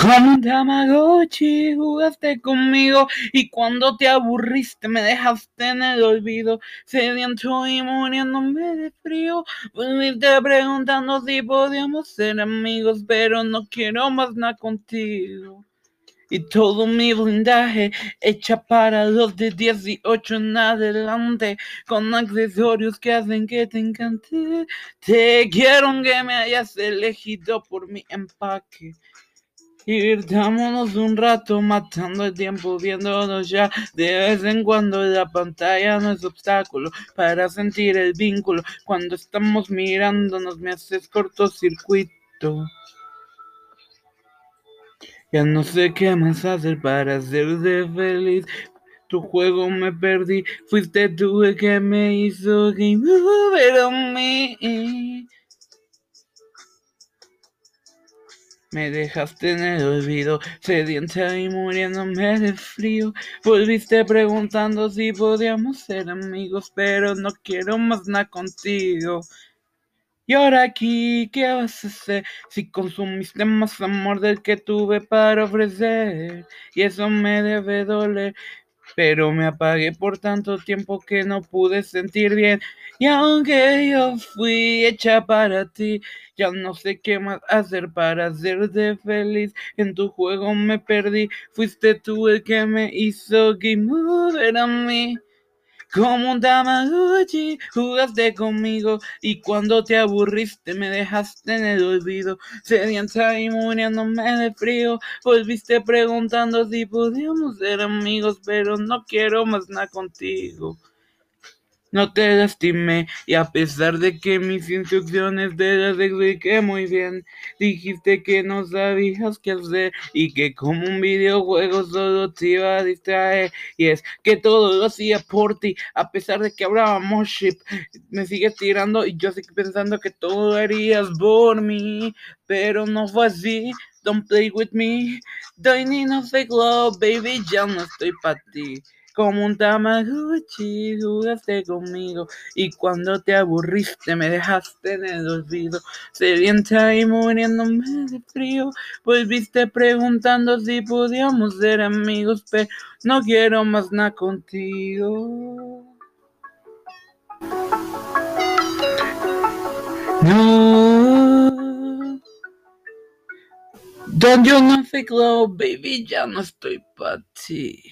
Como un Tamagotchi jugaste conmigo y cuando te aburriste me dejaste en el olvido, sediento y muriéndome de frío. Volviste preguntando si podíamos ser amigos, pero no quiero más nada contigo. Y todo mi blindaje hecha para los de 18 en adelante, con accesorios que hacen que te encante. Te quiero que me hayas elegido por mi empaque. Divirtámonos un rato matando el tiempo viéndonos ya de vez en cuando la pantalla no es obstáculo para sentir el vínculo. Cuando estamos mirándonos me haces cortocircuito. Ya no sé qué más hacer para hacerte feliz. Tu juego me perdí fuiste tú el que me hizo game. Over on me Me dejaste en el olvido, sedienta y muriéndome de frío. Volviste preguntando si podíamos ser amigos, pero no quiero más nada contigo. Y ahora aquí, ¿qué vas a hacer si consumiste más amor del que tuve para ofrecer? Y eso me debe doler, pero me apagué por tanto tiempo que no pude sentir bien. Y aunque yo fui hecha para ti, ya no sé qué más hacer para hacerte feliz. En tu juego me perdí, fuiste tú el que me hizo game a mí. Como un Tamagotchi jugaste conmigo y cuando te aburriste me dejaste en el olvido. Sedienta y muriéndome de frío, volviste preguntando si podíamos ser amigos, pero no quiero más nada contigo. No te lastimé y a pesar de que mis instrucciones te las expliqué muy bien, dijiste que no sabías qué hacer y que como un videojuego solo te iba a distraer. Y es que todo lo hacía por ti, a pesar de que hablábamos ship, me sigues tirando y yo sigo pensando que todo harías por mí, pero no fue así. Don't play with me, don't need no fake love, baby, ya no estoy para ti. Como un Tamagotchi jugaste conmigo y cuando te aburriste me dejaste en el olvido. Sedienta y muriéndome de frío, volviste preguntando si podíamos ser amigos, pero no quiero más nada contigo. No. Don't you know baby, ya no estoy para ti.